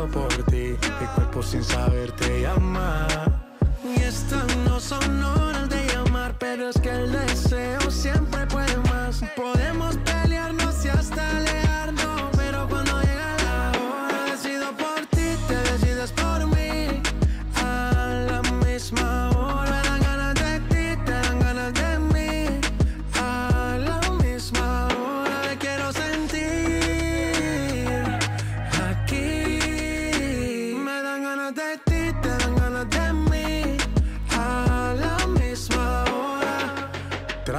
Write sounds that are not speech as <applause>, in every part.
por ti. Mi cuerpo sin saber te llama. Y estas no son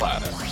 Música não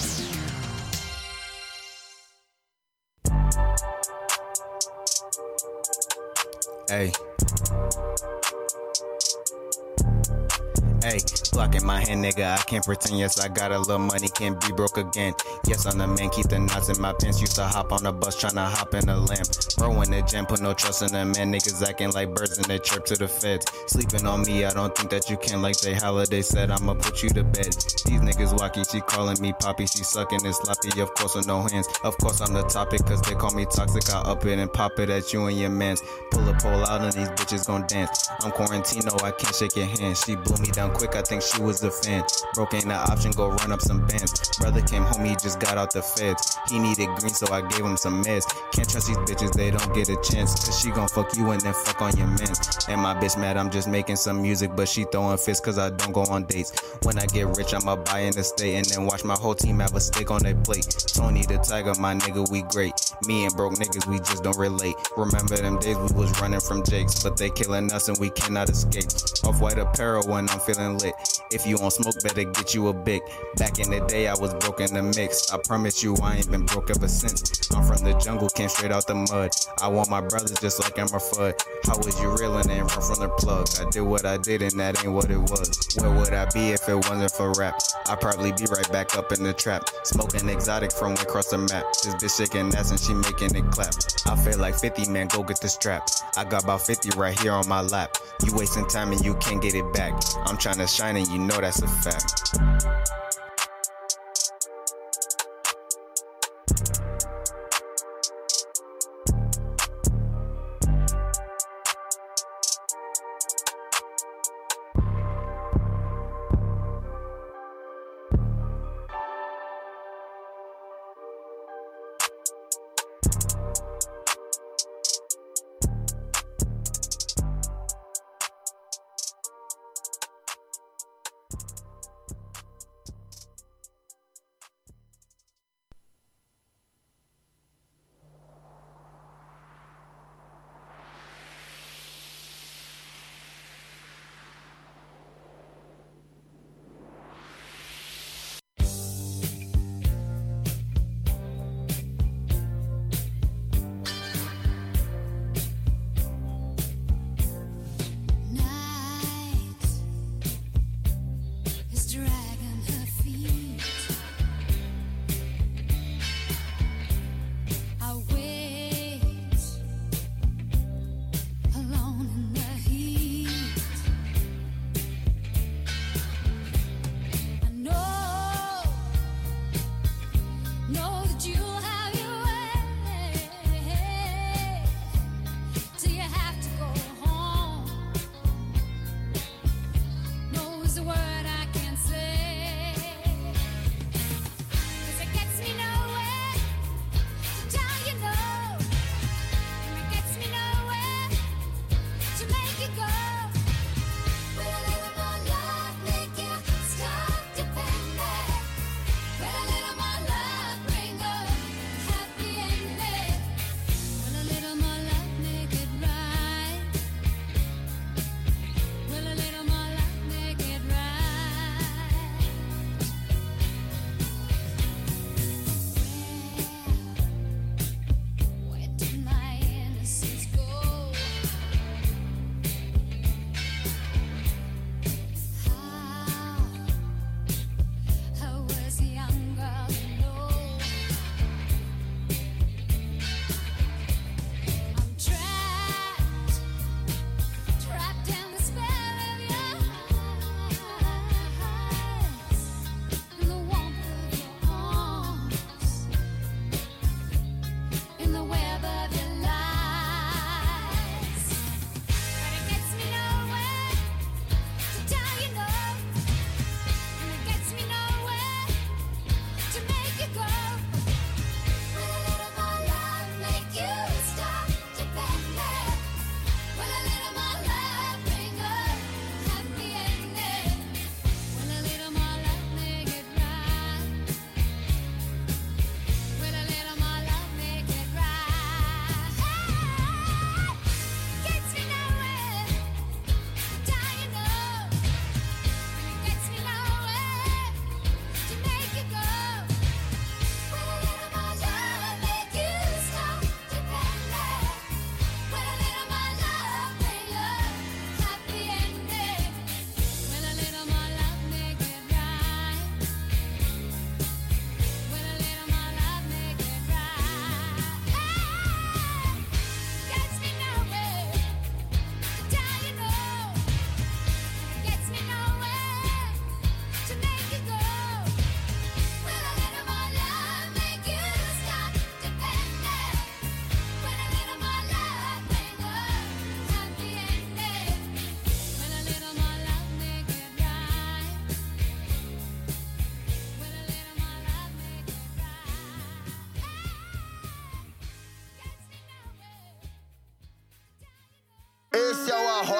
in my hand, nigga. I can't pretend. Yes, I got a little money, can't be broke again. Yes, I'm the man, keep the knots in my pants. Used to hop on the bus, tryna hop in a lamp. Bro, in the gym, put no trust in them, man. Niggas acting like birds and they chirp to the feds. Sleeping on me, I don't think that you can. Like Jay Holiday said, I'ma put you to bed. These niggas wacky, she calling me poppy. She sucking and sloppy, of course, with no hands. Of course, I'm the topic, cause they call me toxic. I up it and pop it at you and your mans. Pull a pole out and these bitches gon' dance. I'm Quarantino, I can't shake your hand. She blew me down quick, I think she was a fan. Broke ain't an option, go run up some bands. Brother came home, he just got out the feds. He needed green, so I gave him some meds. Can't trust these bitches, they don't get a chance. Cause she gon' fuck you and then fuck on your man. And my bitch mad, I'm just making some music, but she throwing fists cause I don't go on dates. When I get rich, I'ma buy an estate and then watch my whole team have a steak on their plate. Tony the Tiger, my nigga, we great. Me and broke niggas, we just don't relate. Remember them days we was running from Jakes, but they killing us and we cannot escape. Off white apparel when I'm feeling lit. If you on smoke, better get you a big. Back in the day, I was broke in the mix. I promise you, I ain't been broke ever since. I'm from the jungle, came straight out the mud. I want my brothers just like Emma Fudd. How was you reeling and run from the plug? I did what I did and that ain't what it was. Where would I be if it wasn't for rap? I'd probably be right back up in the trap. Smoking exotic from across the map. This bitch shaking ass and she making it clap. I feel like 50, man, go get the strap. I got about 50 right here on my lap. You wasting time and you can't get it back. I'm trying to shine and you know that's a fact.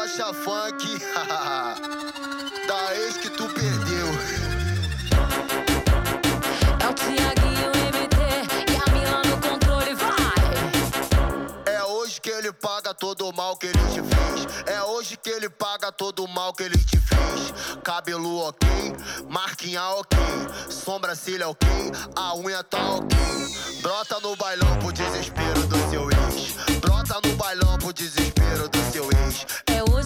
O Arrocha Funk <laughs> da ex que tu perdeu. É o Tiaguinho MT e a Mila no controle, vai! É hoje que ele paga todo o mal que ele te fez. É hoje que ele paga todo o mal que ele te fez. Cabelo ok, marquinha ok, sobrancelha ok, a unha tá ok. Brota no bailão pro desespero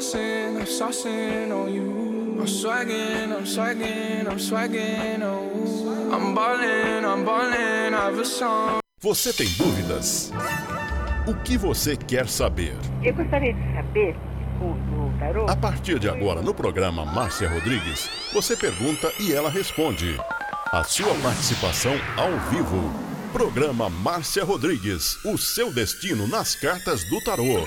Saucing, I'm saucing on you. I'm swagging, I'm swagging, I'm swagging, oh. I'm ballin', I'm ballin', I've a song. Você tem dúvidas? O que você quer saber? Eu gostaria de saber, o, o tarô, A partir de agora, no programa Márcia Rodrigues, você pergunta e ela responde. A sua participação ao vivo. Programa Márcia Rodrigues, o seu destino nas cartas do tarô.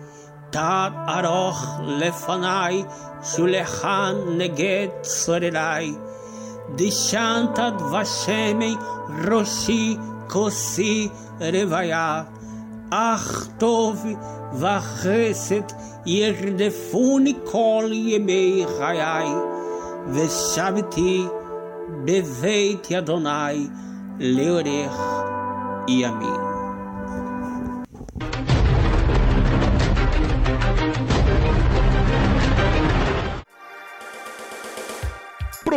תת ארוך לפניי, שולחן נגד צורריי. דשנת דבשמי ראשי כוסי רוויה. אך טוב וחסד ירדפוני כל ימי חיי, ושבתי בבית אדוני לאורך ימים.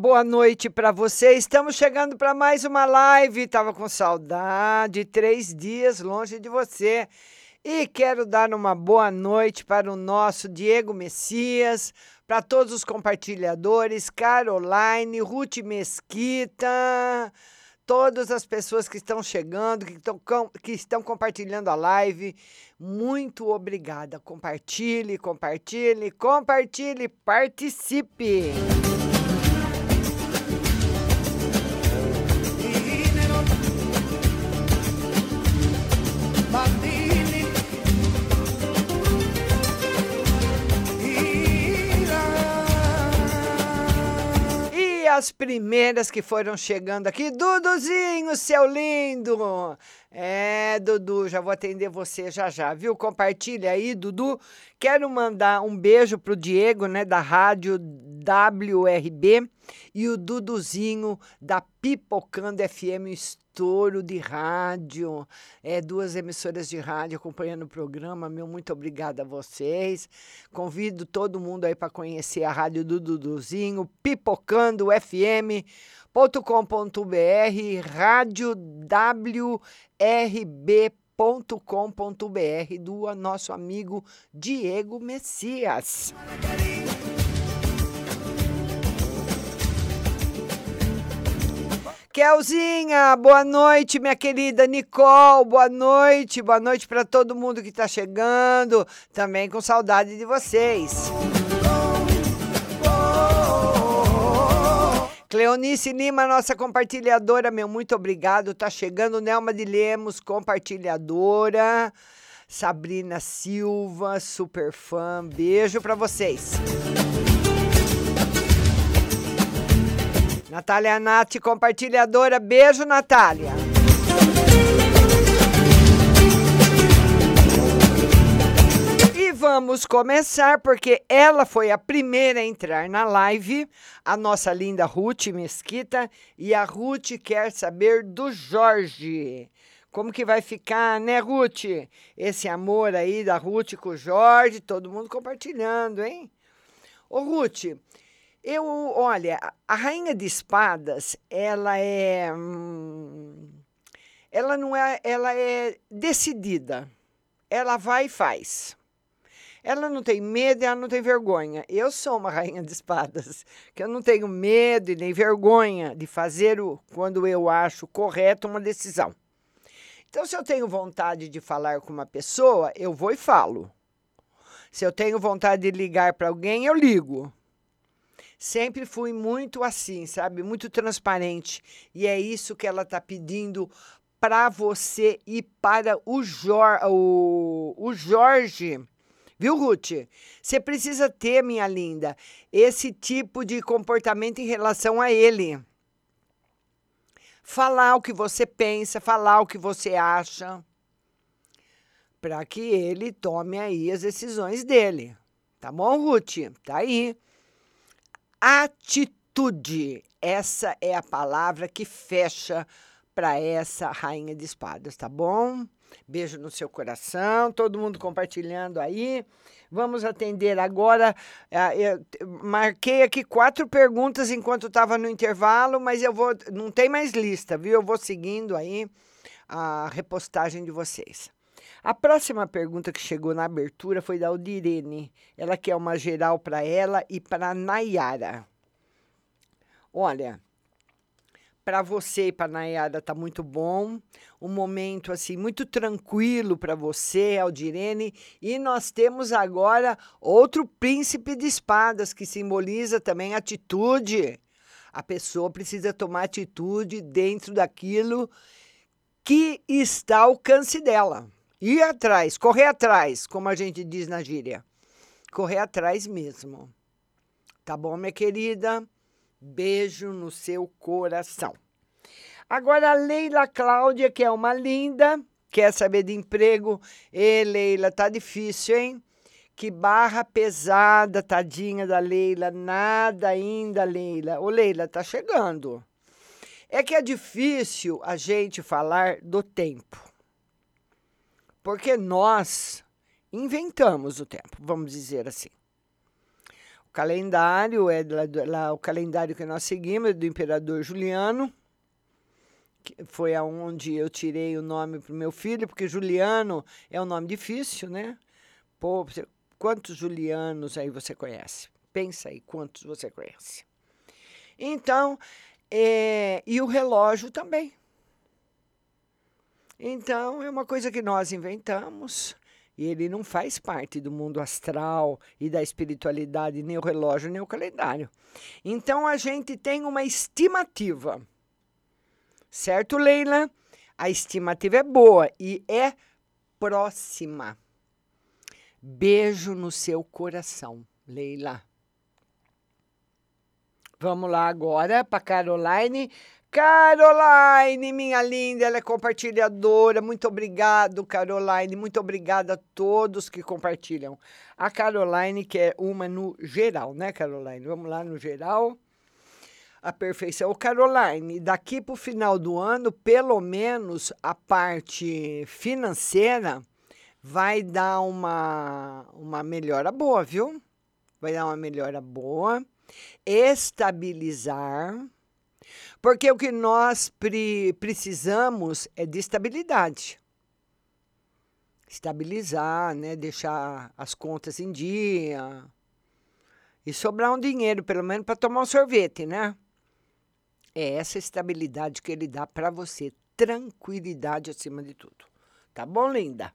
Boa noite para você. Estamos chegando para mais uma live. Tava com saudade, três dias longe de você. E quero dar uma boa noite para o nosso Diego Messias, para todos os compartilhadores, Caroline, Ruth Mesquita, todas as pessoas que estão chegando, que estão, que estão compartilhando a live. Muito obrigada. Compartilhe, compartilhe, compartilhe, participe. As primeiras que foram chegando aqui, Duduzinho, seu lindo. É, Dudu, já vou atender você já já, viu? Compartilha aí, Dudu. Quero mandar um beijo pro Diego, né, da rádio WRB e o Duduzinho da Pipocando FM, estouro de rádio. É, duas emissoras de rádio acompanhando o programa. Meu muito obrigada a vocês. Convido todo mundo aí para conhecer a rádio do Duduzinho, Pipocando FM com.br rádio wrb.com.br do nosso amigo Diego Messias. Kelzinha, boa noite, minha querida Nicole, boa noite, boa noite para todo mundo que está chegando, também com saudade de vocês. Cleonice Lima, nossa compartilhadora, meu muito obrigado. Tá chegando Nelma de Lemos, compartilhadora. Sabrina Silva, super fã. Beijo para vocês. Natália Nath, compartilhadora. Beijo, Natália. E vamos começar porque ela foi a primeira a entrar na live, a nossa linda Ruth Mesquita, e a Ruth quer saber do Jorge. Como que vai ficar, né, Ruth? Esse amor aí da Ruth com o Jorge, todo mundo compartilhando, hein? Ô, Ruth, eu, olha, a rainha de espadas, ela é hum, ela não é, ela é decidida. Ela vai e faz. Ela não tem medo e ela não tem vergonha. Eu sou uma <laughs> rainha de espadas, que eu não tenho medo e nem vergonha de fazer o quando eu acho correto uma decisão. Então, se eu tenho vontade de falar com uma pessoa, eu vou e falo. Se eu tenho vontade de ligar para alguém, eu ligo. Sempre fui muito assim, sabe? Muito transparente. E é isso que ela está pedindo para você e para o, Jor o, o Jorge. Viu, Ruth? Você precisa ter, minha linda, esse tipo de comportamento em relação a ele. Falar o que você pensa, falar o que você acha, para que ele tome aí as decisões dele. Tá bom, Ruth? Tá aí. Atitude. Essa é a palavra que fecha para essa rainha de espadas, tá bom? Beijo no seu coração, todo mundo compartilhando aí. Vamos atender agora. ah, Eu marquei aqui quatro perguntas enquanto estava no intervalo, mas eu vou. Não tem mais lista, viu? Eu vou seguindo aí a repostagem de vocês. A próxima pergunta que chegou na abertura foi da Aldirene. Ela quer uma geral para ela e para Nayara. Olha, para você e para Nayara tá muito bom. Um momento assim muito tranquilo para você, Aldirene, e nós temos agora outro príncipe de espadas que simboliza também atitude. A pessoa precisa tomar atitude dentro daquilo que está ao alcance dela. Ir atrás, correr atrás, como a gente diz na gíria. Correr atrás mesmo. Tá bom, minha querida? Beijo no seu coração. Agora a Leila Cláudia, que é uma linda, quer saber de emprego. Ê, Leila, tá difícil, hein? Que barra pesada, tadinha da Leila. Nada ainda, Leila. Ô, Leila, tá chegando. É que é difícil a gente falar do tempo. Porque nós inventamos o tempo, vamos dizer assim. O calendário é lá, lá, o calendário que nós seguimos é do imperador Juliano, que foi aonde eu tirei o nome para o meu filho, porque Juliano é um nome difícil, né? Pô, quantos Julianos aí você conhece? Pensa aí quantos você conhece. Então, é, e o relógio também. Então, é uma coisa que nós inventamos e ele não faz parte do mundo astral e da espiritualidade, nem o relógio, nem o calendário. Então, a gente tem uma estimativa. Certo, Leila? A estimativa é boa e é próxima. Beijo no seu coração, Leila. Vamos lá agora para Caroline. Caroline, minha linda, ela é compartilhadora. Muito obrigado, Caroline. Muito obrigada a todos que compartilham. A Caroline, que é uma no geral, né, Caroline? Vamos lá no geral. A perfeição. Caroline, daqui para o final do ano, pelo menos a parte financeira vai dar uma, uma melhora boa, viu? Vai dar uma melhora boa. Estabilizar porque o que nós pre precisamos é de estabilidade. Estabilizar, né? deixar as contas em dia. E sobrar um dinheiro, pelo menos, para tomar um sorvete, né? É essa estabilidade que ele dá para você. Tranquilidade acima de tudo. Tá bom, linda?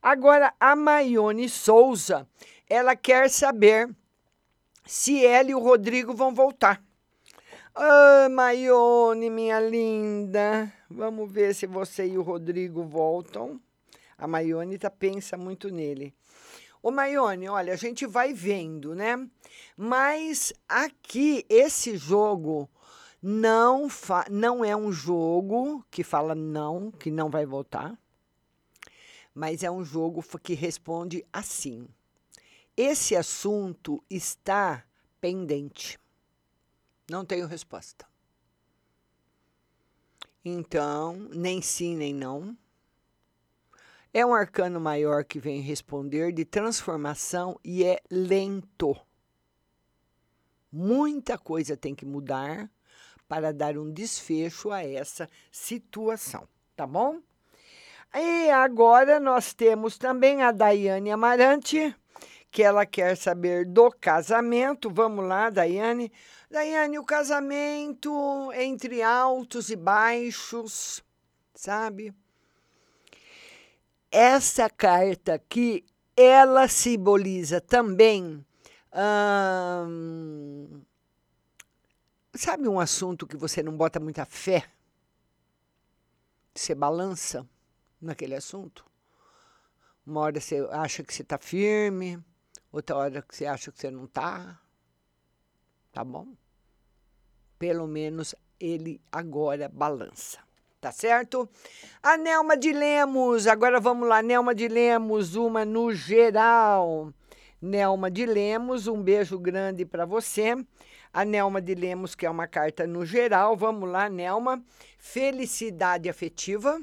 Agora, a Maione Souza, ela quer saber se ela e o Rodrigo vão voltar. Ah, Maione, minha linda. Vamos ver se você e o Rodrigo voltam. A Maione tá, pensa muito nele. Ô, Maione, olha, a gente vai vendo, né? Mas aqui, esse jogo não, fa não é um jogo que fala não, que não vai voltar. Mas é um jogo que responde assim. Esse assunto está pendente. Não tenho resposta. Então, nem sim, nem não. É um arcano maior que vem responder de transformação e é lento. Muita coisa tem que mudar para dar um desfecho a essa situação, tá bom? E agora nós temos também a Daiane Amarante, que ela quer saber do casamento. Vamos lá, Daiane. Daiane, o casamento entre altos e baixos, sabe? Essa carta aqui, ela simboliza também. Hum, sabe um assunto que você não bota muita fé? Você balança naquele assunto? Uma hora você acha que você está firme, outra hora que você acha que você não está. Tá bom? pelo menos ele agora balança. Tá certo? A Nelma de Lemos, agora vamos lá, Nelma de Lemos, uma no geral. Nelma de Lemos, um beijo grande para você. A Nelma de Lemos, que é uma carta no geral. Vamos lá, Nelma. Felicidade afetiva.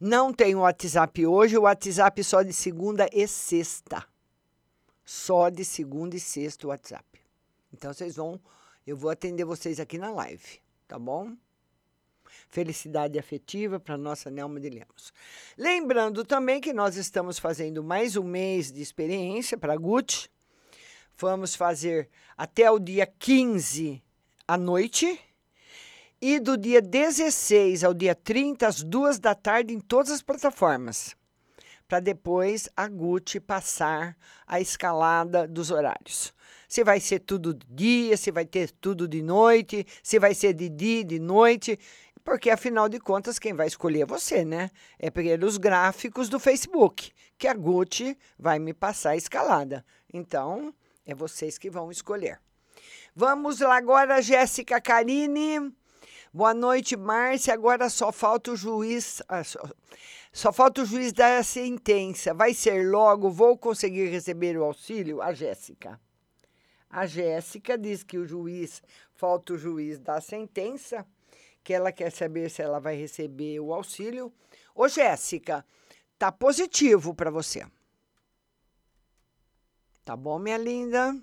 Não tem o WhatsApp hoje, o WhatsApp só de segunda e sexta. Só de segunda e sexta o WhatsApp. Então vocês vão, eu vou atender vocês aqui na live, tá bom? Felicidade afetiva para nossa Nelma de Lemos. Lembrando também que nós estamos fazendo mais um mês de experiência para a Gucci. Vamos fazer até o dia 15 à noite e do dia 16 ao dia 30, às duas da tarde, em todas as plataformas. Para depois a Gucci passar a escalada dos horários. Se vai ser tudo de dia, se vai ter tudo de noite, se vai ser de dia, de noite. Porque, afinal de contas, quem vai escolher é você, né? É pelos gráficos do Facebook, que a Gucci vai me passar a escalada. Então, é vocês que vão escolher. Vamos lá agora, Jéssica Carine. Boa noite, Márcia. Agora só falta o juiz. Ah, só, só, falta o juiz dar a sentença. Vai ser logo? Vou conseguir receber o auxílio? A Jéssica. A Jéssica diz que o juiz, falta o juiz dar a sentença, que ela quer saber se ela vai receber o auxílio. Ô, Jéssica, tá positivo para você. Tá bom, minha linda?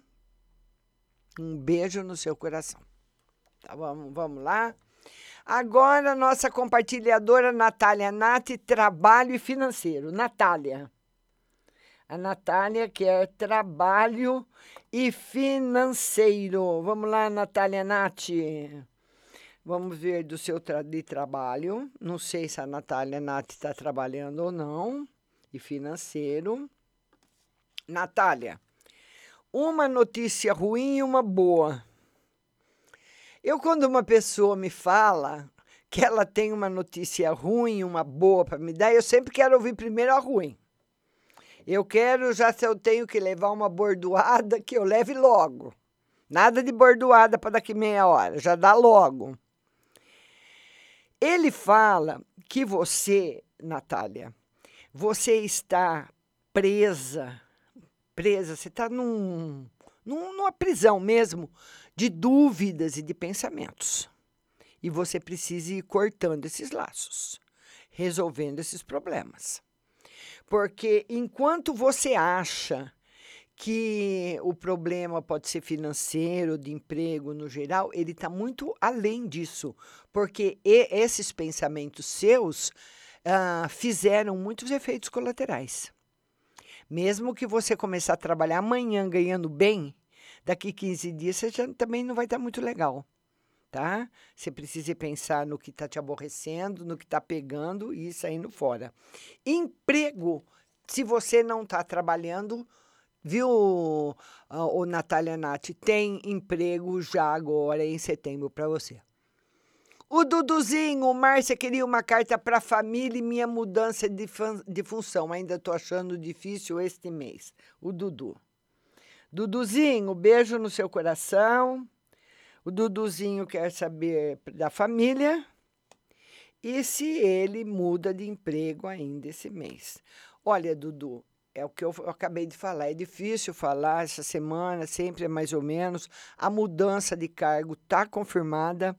Um beijo no seu coração. Tá, vamos, vamos lá. Agora, nossa compartilhadora Natália Nati, trabalho e financeiro. Natália. A Natália quer trabalho e financeiro. Vamos lá, Natália Nati. Vamos ver do seu tra de trabalho. Não sei se a Natália Nati está trabalhando ou não. E financeiro. Natália, uma notícia ruim e uma boa. Eu, quando uma pessoa me fala que ela tem uma notícia ruim, uma boa para me dar, eu sempre quero ouvir primeiro a ruim. Eu quero, já se eu tenho que levar uma bordoada, que eu leve logo. Nada de bordoada para daqui meia hora, já dá logo. Ele fala que você, Natália, você está presa, presa, você está num, num, numa prisão mesmo de dúvidas e de pensamentos. E você precisa ir cortando esses laços, resolvendo esses problemas. Porque enquanto você acha que o problema pode ser financeiro, de emprego no geral, ele está muito além disso, porque esses pensamentos seus uh, fizeram muitos efeitos colaterais. Mesmo que você começar a trabalhar amanhã ganhando bem, daqui 15 dias você já também não vai estar muito legal, tá? Você precisa pensar no que está te aborrecendo, no que está pegando e saindo fora. Emprego, se você não está trabalhando, viu, o Natália Nath, tem emprego já agora em setembro para você. O Duduzinho, Márcia queria uma carta para a família e minha mudança de, de função. Ainda estou achando difícil este mês. O Dudu. Duduzinho, beijo no seu coração. O Duduzinho quer saber da família e se ele muda de emprego ainda esse mês. Olha, Dudu, é o que eu acabei de falar. É difícil falar essa semana, sempre é mais ou menos. A mudança de cargo está confirmada.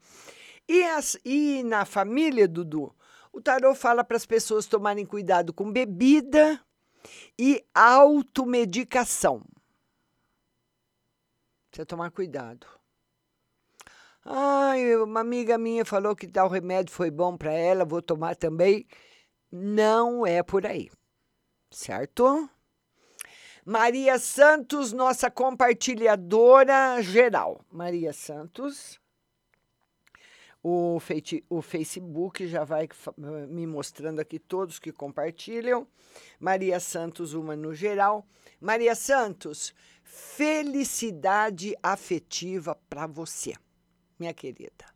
E, as, e na família, Dudu, o tarô fala para as pessoas tomarem cuidado com bebida e automedicação. Precisa tomar cuidado. Ai, uma amiga minha falou que tal remédio foi bom para ela, vou tomar também. Não é por aí. Certo? Maria Santos, nossa compartilhadora geral. Maria Santos. O, o Facebook já vai me mostrando aqui todos que compartilham. Maria Santos, uma no geral. Maria Santos, felicidade afetiva para você, minha querida.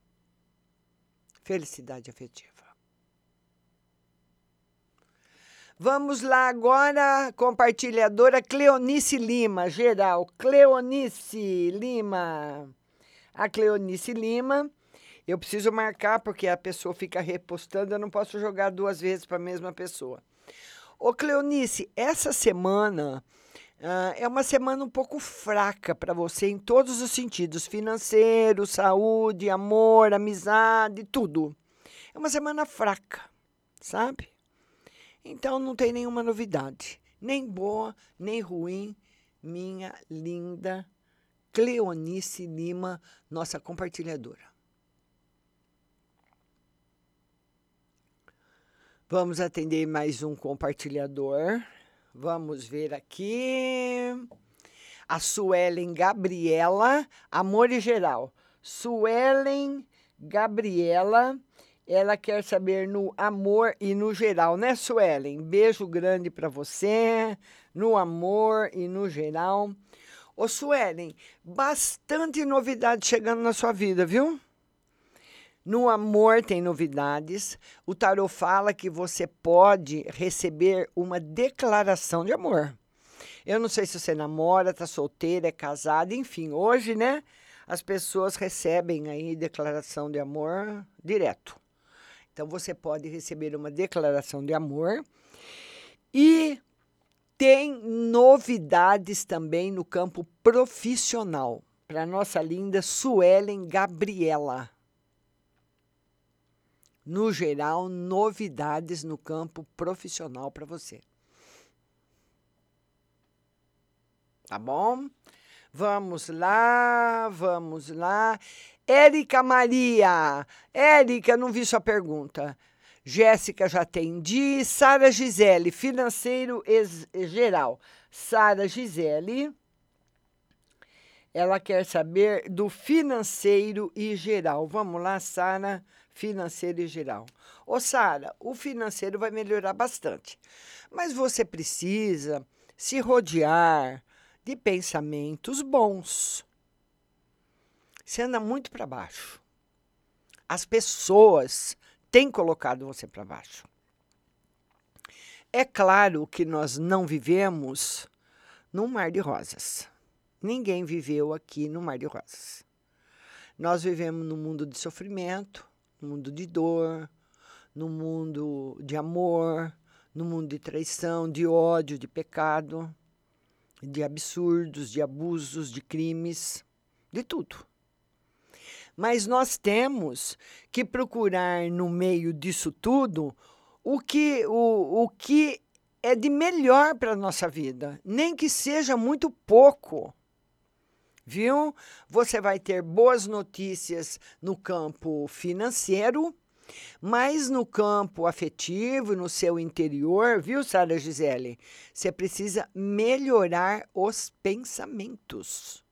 Felicidade afetiva. Vamos lá agora, compartilhadora Cleonice Lima, geral. Cleonice Lima. A Cleonice Lima. Eu preciso marcar porque a pessoa fica repostando, eu não posso jogar duas vezes para a mesma pessoa. Ô Cleonice, essa semana Ah, é uma semana um pouco fraca para você em todos os sentidos: financeiro, saúde, amor, amizade, tudo. É uma semana fraca, sabe? Então não tem nenhuma novidade, nem boa, nem ruim, minha linda Cleonice Lima, nossa compartilhadora. Vamos atender mais um compartilhador. Vamos ver aqui. A Suelen Gabriela, Amor e Geral. Suelen Gabriela, ela quer saber no amor e no geral, né, Suelen? Beijo grande para você, no amor e no geral. Ô, Suelen, bastante novidade chegando na sua vida, viu? No amor tem novidades. O tarot fala que você pode receber uma declaração de amor. Eu não sei se você namora, tá solteira, é casada, enfim, hoje, né? As pessoas recebem aí declaração de amor direto. Então você pode receber uma declaração de amor e tem novidades também no campo profissional para nossa linda Suelen Gabriela no geral, novidades no campo profissional para você. Tá bom? Vamos lá, vamos lá. Érica Maria. Érica, não vi sua pergunta. Jéssica já atendi. Sara Gisele, financeiro geral. Sara Gisele. Ela quer saber do financeiro e geral. Vamos lá, Sara financeiro e geral. Ô, Sara, o financeiro vai melhorar bastante, mas você precisa se rodear de pensamentos bons. Você anda muito para baixo. As pessoas têm colocado você para baixo. É claro que nós não vivemos num mar de rosas. Ninguém viveu aqui no mar de rosas. Nós vivemos num mundo de sofrimento, no mundo de dor, no mundo de amor, no mundo de traição, de ódio, de pecado, de absurdos, de abusos, de crimes, de tudo. Mas nós temos que procurar no meio disso tudo o que, o, o que é de melhor para a nossa vida, nem que seja muito pouco viu? Você vai ter boas notícias no campo financeiro, mas no campo afetivo, no seu interior, viu, Sara Gisele? Você precisa melhorar os pensamentos.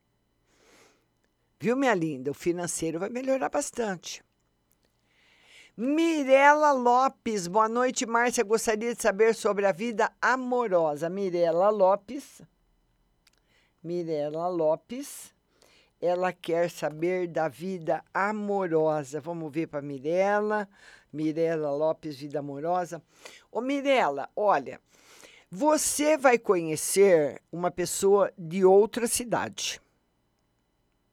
Viu, minha linda? O financeiro vai melhorar bastante. Mirela Lopes, boa noite, Márcia. Gostaria de saber sobre a vida amorosa. Mirela Lopes. Mirela Lopes. Ela quer saber da vida amorosa. Vamos ver para Mirela. Mirela Lopes, vida amorosa. Ô Mirela, olha, você vai conhecer uma pessoa de outra cidade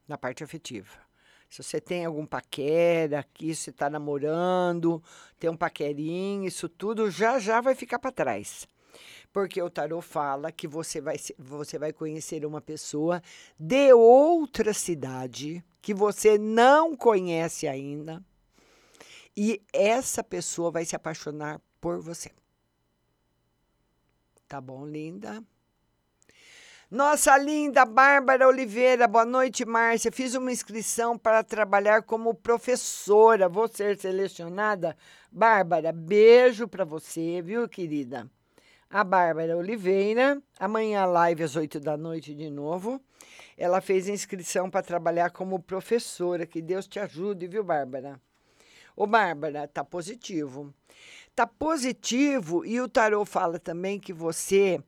na parte afetiva. Se você tem algum paquera aqui, você está namorando, tem um paquerinho, isso tudo já já vai ficar para trás porque o tarot fala que você vai, você vai conhecer uma pessoa de outra cidade que você não conhece ainda e essa pessoa vai se apaixonar por você. Tá bom, linda? Nossa linda Bárbara Oliveira, boa noite, Márcia. Fiz uma inscrição para trabalhar como professora. Vou ser selecionada? Bárbara, beijo para você, viu, querida? A Bárbara Oliveira. Amanhã, live às 8 da noite de novo. Ela fez inscrição para trabalhar como professora. Que Deus te ajude, viu, Bárbara? Ô, Bárbara, tá positivo. Tá positivo e o tarô fala também que você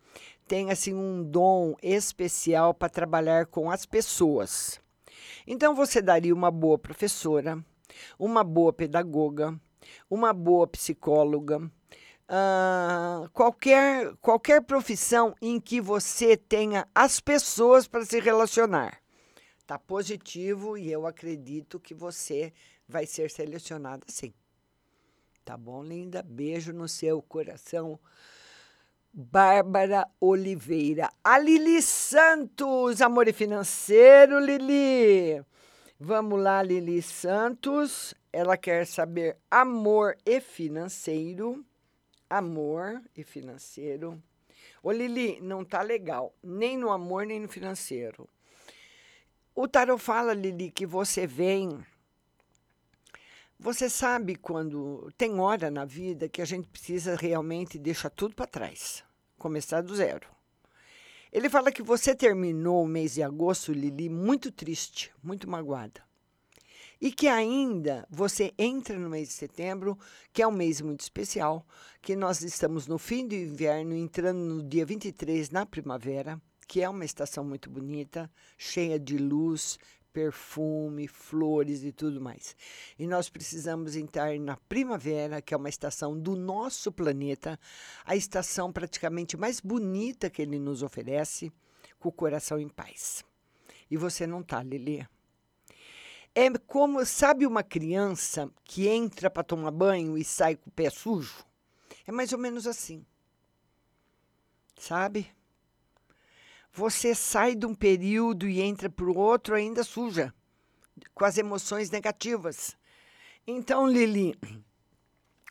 tem assim um dom especial para trabalhar com as pessoas. Então você daria uma boa professora, uma boa pedagoga, uma boa psicóloga, Uh, qualquer, qualquer profissão em que você tenha as pessoas para se relacionar. Tá positivo e eu acredito que você vai ser selecionada sim. Tá bom, linda? Beijo no seu coração Bárbara Oliveira. A Lili Santos, amor e financeiro, Lili. Vamos lá, Lili Santos. Ela quer saber amor e financeiro. Amor e financeiro. Ô, Lili, não tá legal, nem no amor, nem no financeiro. O tarot fala, Lili, que você vem. Você sabe quando tem hora na vida que a gente precisa realmente deixar tudo para trás, começar do zero. Ele fala que você terminou o mês de agosto, Lili, muito triste, muito magoada. E que ainda você entra no mês de setembro, que é um mês muito especial, que nós estamos no fim do inverno, entrando no dia 23 na primavera, que é uma estação muito bonita, cheia de luz, perfume, flores e tudo mais. E nós precisamos entrar na primavera, que é uma estação do nosso planeta, a estação praticamente mais bonita que ele nos oferece, com o coração em paz. E você não tá, Lili. É como, sabe uma criança que entra para tomar banho e sai com o pé sujo? É mais ou menos assim. Sabe? Você sai de um período e entra para o outro ainda suja, com as emoções negativas. Então, Lili,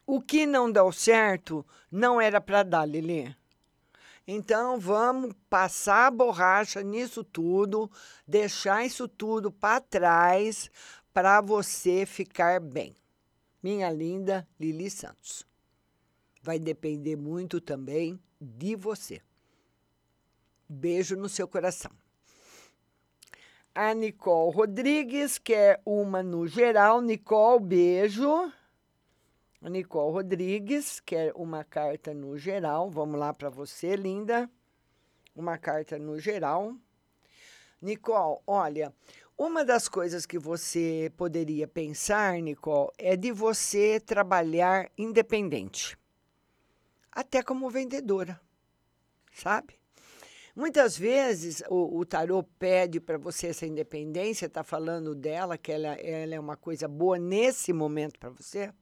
o que não deu certo não era para dar, Lili. Então vamos passar a borracha nisso tudo, deixar isso tudo para trás para você ficar bem. Minha linda Lili Santos. Vai depender muito também de você. Beijo no seu coração. A Nicole Rodrigues quer uma no geral. Nicole, beijo. Nicole Rodrigues quer uma carta no geral. Vamos lá para você, linda. Uma carta no geral. Nicole, olha, uma das coisas que você poderia pensar, Nicole, é de você trabalhar independente. Até como vendedora, sabe? Muitas vezes o, o tarô pede para você essa independência, está falando dela, que ela, ela é uma coisa boa nesse momento para você.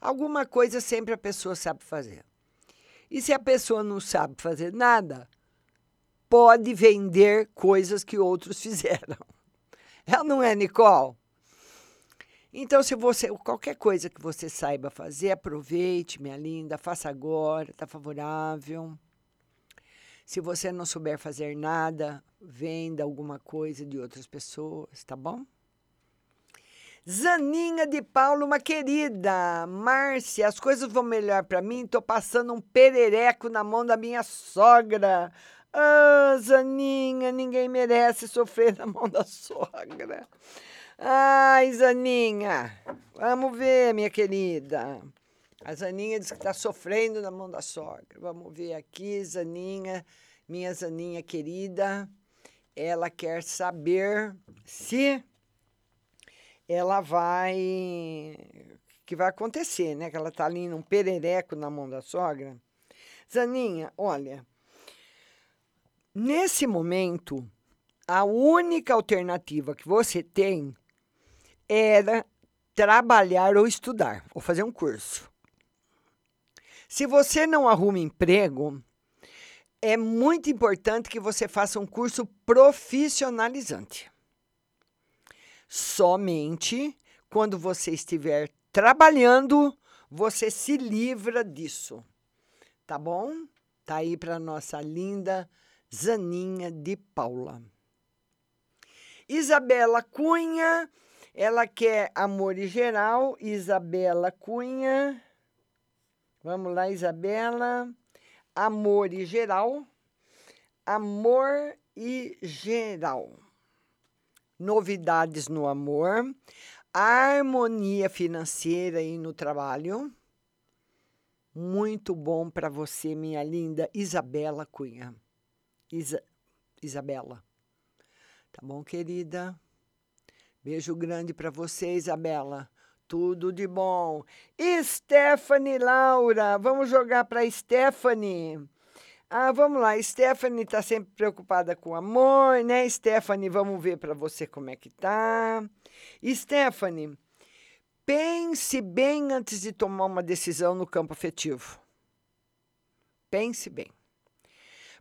Alguma coisa sempre a pessoa sabe fazer. E se a pessoa não sabe fazer nada, pode vender coisas que outros <laughs> fizeram. Ela não é, Nicole? Então, se você qualquer coisa que você saiba fazer, aproveite, minha linda, faça agora, está favorável. Se você não souber fazer nada, venda alguma coisa de outras pessoas, tá bom? Zaninha de Paulo, uma querida. Márcia, as coisas vão melhor para mim. Tô passando um perereco na mão da minha sogra. Ah, Zaninha, ninguém merece sofrer na mão da sogra. Ai, Zaninha, vamos ver, minha querida. A Zaninha diz que está sofrendo na mão da sogra. Vamos ver aqui, Zaninha, minha Zaninha querida. Ela quer saber se ela vai. que vai acontecer, né? Que ela está ali num perereco na mão da sogra. Zaninha, olha. Nesse momento, a única alternativa que você tem era trabalhar ou estudar, ou fazer um curso. Se você não arruma emprego, é muito importante que você faça um curso profissionalizante. Somente quando você estiver trabalhando, você se livra disso. Tá bom? Tá aí para nossa linda Zaninha de Paula. Isabela Cunha, ela quer amor em geral. Isabela Cunha. Vamos lá, Isabela. Amor e geral. Amor e geral. Novidades no amor. Harmonia financeira e no trabalho. Muito bom para você, minha linda Isabela Cunha. Isa Isabela. Tá bom, querida? Beijo grande para você, Isabela. Tudo de bom. Stephanie Laura, vamos jogar para Stephanie. Ah, vamos lá. Stephanie está sempre preocupada com amor, né? Stephanie, vamos ver para você como é que tá. Stephanie, pense bem antes de tomar uma decisão no campo afetivo. Pense bem.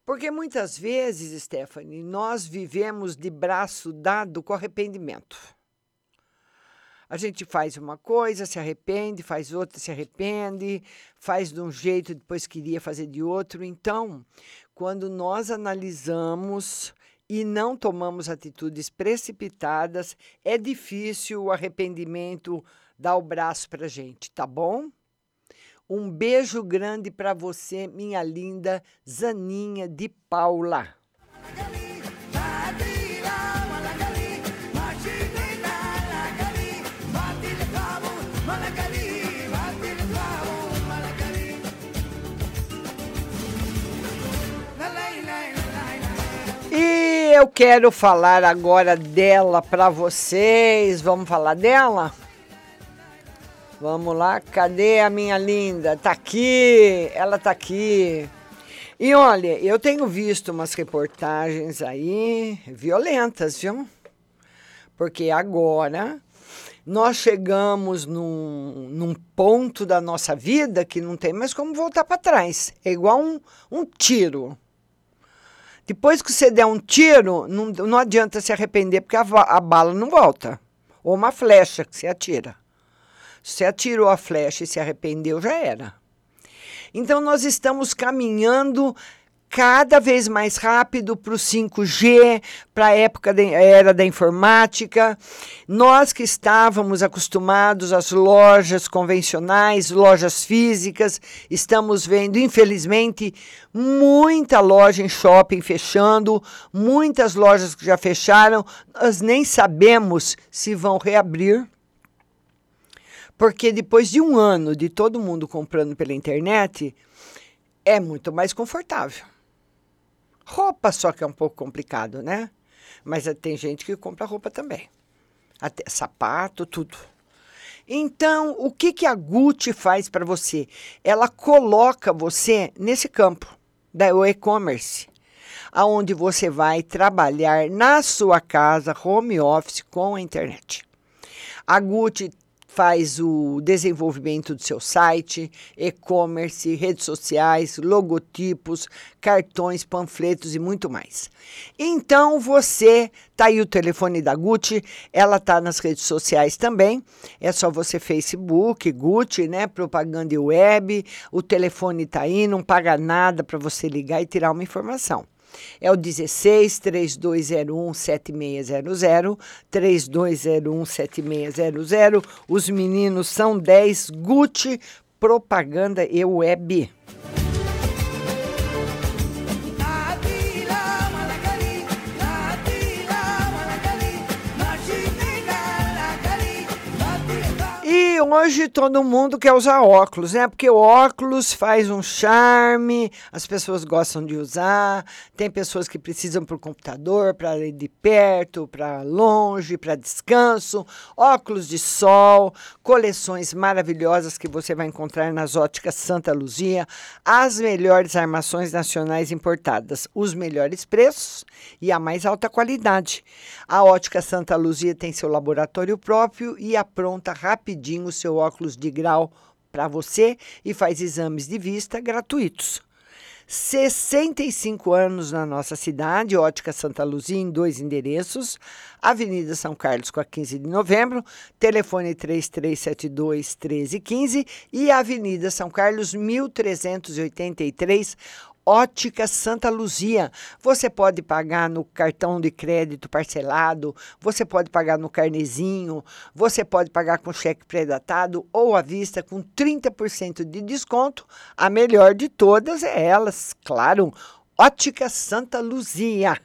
Porque muitas vezes, Stephanie, nós vivemos de braço dado com arrependimento. A gente faz uma coisa, se arrepende, faz outra, se arrepende, faz de um jeito, depois queria fazer de outro. Então, quando nós analisamos e não tomamos atitudes precipitadas, é difícil o arrependimento dar o braço para a gente, tá bom? Um beijo grande para você, minha linda Zaninha de Paula. Eu quero falar agora dela para vocês. Vamos falar dela? Vamos lá, cadê a minha linda? Tá aqui, ela tá aqui. E olha, eu tenho visto umas reportagens aí violentas, viu? Porque agora nós chegamos num, num ponto da nossa vida que não tem mais como voltar para trás. É igual um, um tiro. Depois que você der um tiro, não, não adianta se arrepender, porque a, a bala não volta. Ou uma flecha que você atira. Você atirou a flecha e se arrependeu, já era. Então, nós estamos caminhando cada vez mais rápido para o 5G, para a época da era da informática. Nós que estávamos acostumados às lojas convencionais, lojas físicas, estamos vendo, infelizmente, muita loja em shopping fechando, muitas lojas que já fecharam, nós nem sabemos se vão reabrir. Porque depois de um ano de todo mundo comprando pela internet, é muito mais confortável. Roupa só que é um pouco complicado, né? Mas eh, tem gente que compra roupa também. Até sapato, tudo. Então, o que, que a Gucci faz para você? Ela coloca você nesse campo do e-commerce, aonde você vai trabalhar na sua casa, home office, com a internet. A Gucci faz o desenvolvimento do seu site, e-commerce, redes sociais, logotipos, cartões, panfletos e muito mais. Então você tá aí o telefone da Gucci, ela tá nas redes sociais também. É só você Facebook, Gucci, né, propaganda e web. O telefone tá aí, não paga nada para você ligar e tirar uma informação. É o 16 3201 7600, 3201 7600. Os meninos são 10 Gucci Propaganda e Web. Hoje todo mundo quer usar óculos, né? Porque óculos faz um charme, as pessoas gostam de usar. Tem pessoas que precisam para o computador, para ir de perto, para longe, para descanso. Óculos de sol, coleções maravilhosas que você vai encontrar nas óticas Santa Luzia. As melhores armações nacionais importadas, os melhores preços e a mais alta qualidade. A ótica Santa Luzia tem seu laboratório próprio e apronta rapidinho rapidinho o seu óculos de grau para você e faz exames de vista gratuitos. 65 anos na nossa cidade, Ótica Santa Luzia, em dois endereços, Avenida São Carlos com a 15 de novembro, telefone 3372 1315 e Avenida São Carlos 1383, Ótica Santa Luzia. Você pode pagar no cartão de crédito parcelado, você pode pagar no carnezinho, você pode pagar com cheque pré-datado ou à vista com 30% de desconto. A melhor de todas é elas, claro. Ótica Santa Luzia.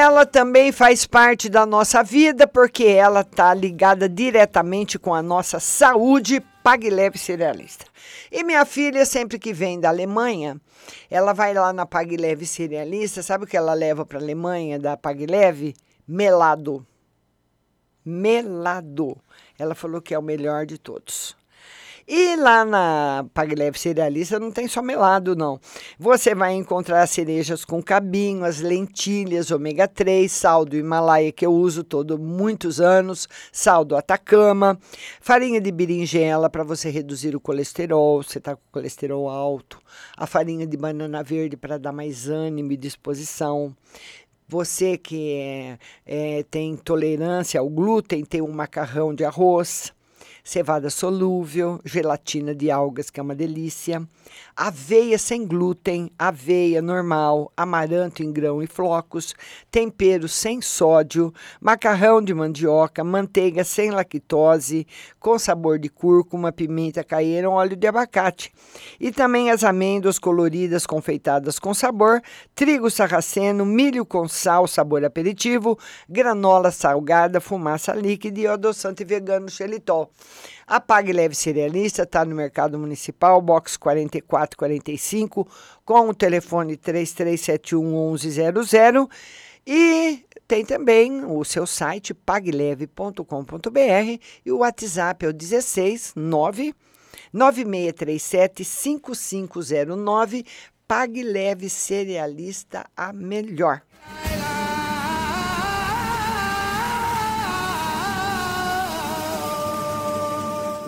Ela também faz parte da nossa vida porque ela está ligada diretamente com a nossa saúde Pague Leve Cerealista. E minha filha, sempre que vem da Alemanha, ela vai lá na Pague Leve Cerealista, sabe o que ela leva para a Alemanha da Pague Leve? Melado. Melado. Ela falou que é o melhor de todos. E lá na Pagleve Cerealista não tem só melado, não. Você vai encontrar cerejas com cabinho, as lentilhas ômega 3, sal do Himalaia, que eu uso todo muitos anos, sal do Atacama, farinha de berinjela para você reduzir o colesterol, você está com colesterol alto, a farinha de banana verde para dar mais ânimo e disposição. Você que é, é, tem intolerância ao glúten, tem um macarrão de arroz cevada solúvel, gelatina de algas, que é uma delícia, aveia sem glúten, aveia normal, amaranto em grão e flocos, tempero sem sódio, macarrão de mandioca, manteiga sem lactose, com sabor de cúrcuma, pimenta caíra, óleo de abacate. E também as amêndoas coloridas confeitadas com sabor, trigo sarraceno, milho com sal, sabor aperitivo, granola salgada, fumaça líquida e adoçante vegano xelitol. A Pague Leve Cerealista está no Mercado Municipal, box 4445, com o telefone 3371 1100. E tem também o seu site pagleve.com.br e o WhatsApp é o 16 9 9637 5509. Pague Leve Cerealista, a melhor.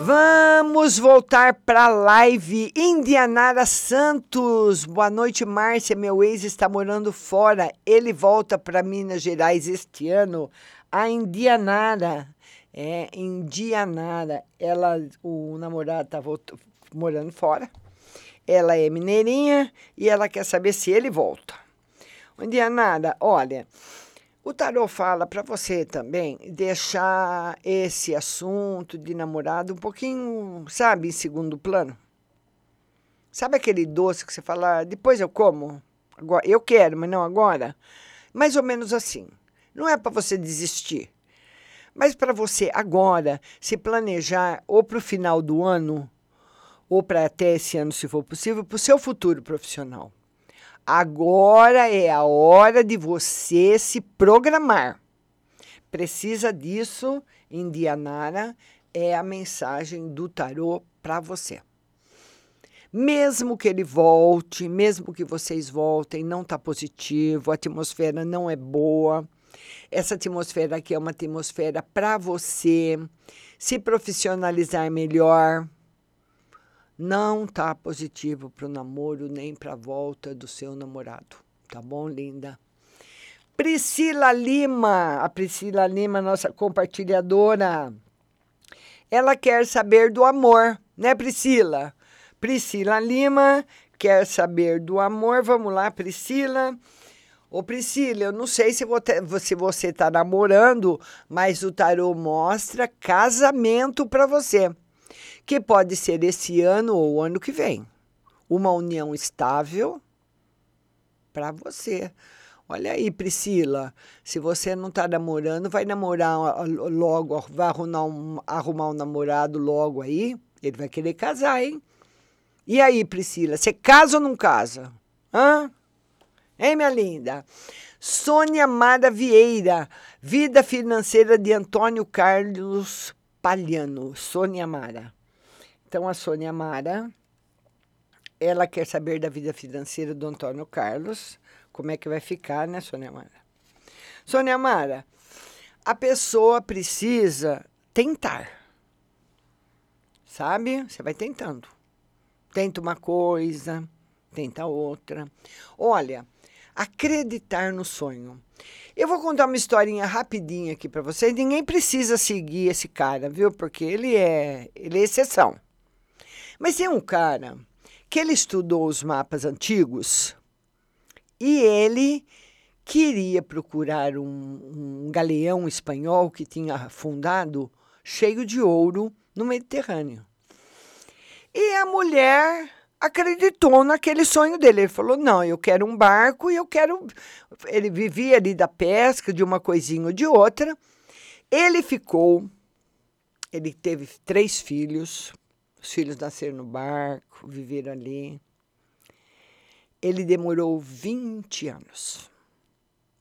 Vamos voltar para a live. Indianara Santos. Boa noite, Márcia. Meu ex está morando fora. Ele volta para Minas Gerais este ano. A Indianara. É, Indianara. Ela, o namorado está morando fora. Ela é mineirinha e ela quer saber se ele volta. Indianara, olha. O tarô fala para você também deixar esse assunto de namorado um pouquinho, sabe, em segundo plano. Sabe aquele doce que você fala, ah, depois eu como? Agora, eu quero, mas não agora? Mais ou menos assim. Não é para você desistir, mas para você agora se planejar ou para o final do ano, ou para até esse ano, se for possível, para o seu futuro profissional. Agora é a hora de você se programar. Precisa disso, Indianara, é a mensagem do tarô para você. Mesmo que ele volte, mesmo que vocês voltem, não está positivo, a atmosfera não é boa. Essa atmosfera aqui é uma atmosfera para você se profissionalizar melhor, não tá positivo para o namoro nem para a volta do seu namorado. Tá bom, linda? Priscila Lima, a Priscila Lima, nossa compartilhadora. Ela quer saber do amor, né, Priscila? Priscila Lima quer saber do amor. Vamos lá, Priscila. Ô Priscila, eu não sei se você está namorando, mas o tarô mostra casamento para você que pode ser esse ano ou ano que vem. Uma união estável para você. Olha aí, Priscila, se você não está namorando, vai namorar logo, vai arrumar um, arrumar um namorado logo aí, ele vai querer casar, hein? E aí, Priscila, você casa ou não casa? Hã? Hein, minha linda? Sônia Mara Vieira, Vida Financeira de Antônio Carlos Palhano. Sônia Mara. Então, a Sônia Mara, ela quer saber da vida financeira do Antônio Carlos, como é que vai ficar, né, Sônia Mara? Sônia Mara, a pessoa precisa tentar, sabe? Você vai tentando. Tenta uma coisa, tenta outra. Olha, acreditar no sonho. Eu vou contar uma historinha rapidinha aqui para vocês. Ninguém precisa seguir esse cara, viu? Porque ele é, ele é exceção. Mas tem um cara que ele estudou os mapas antigos e ele queria procurar um, um galeão espanhol que tinha afundado cheio de ouro no Mediterrâneo. E a mulher acreditou naquele sonho dele. Ele falou: Não, eu quero um barco e eu quero. Ele vivia ali da pesca, de uma coisinha ou de outra. Ele ficou. Ele teve três filhos. Os filhos nasceram no barco, viveram ali. Ele demorou 20 anos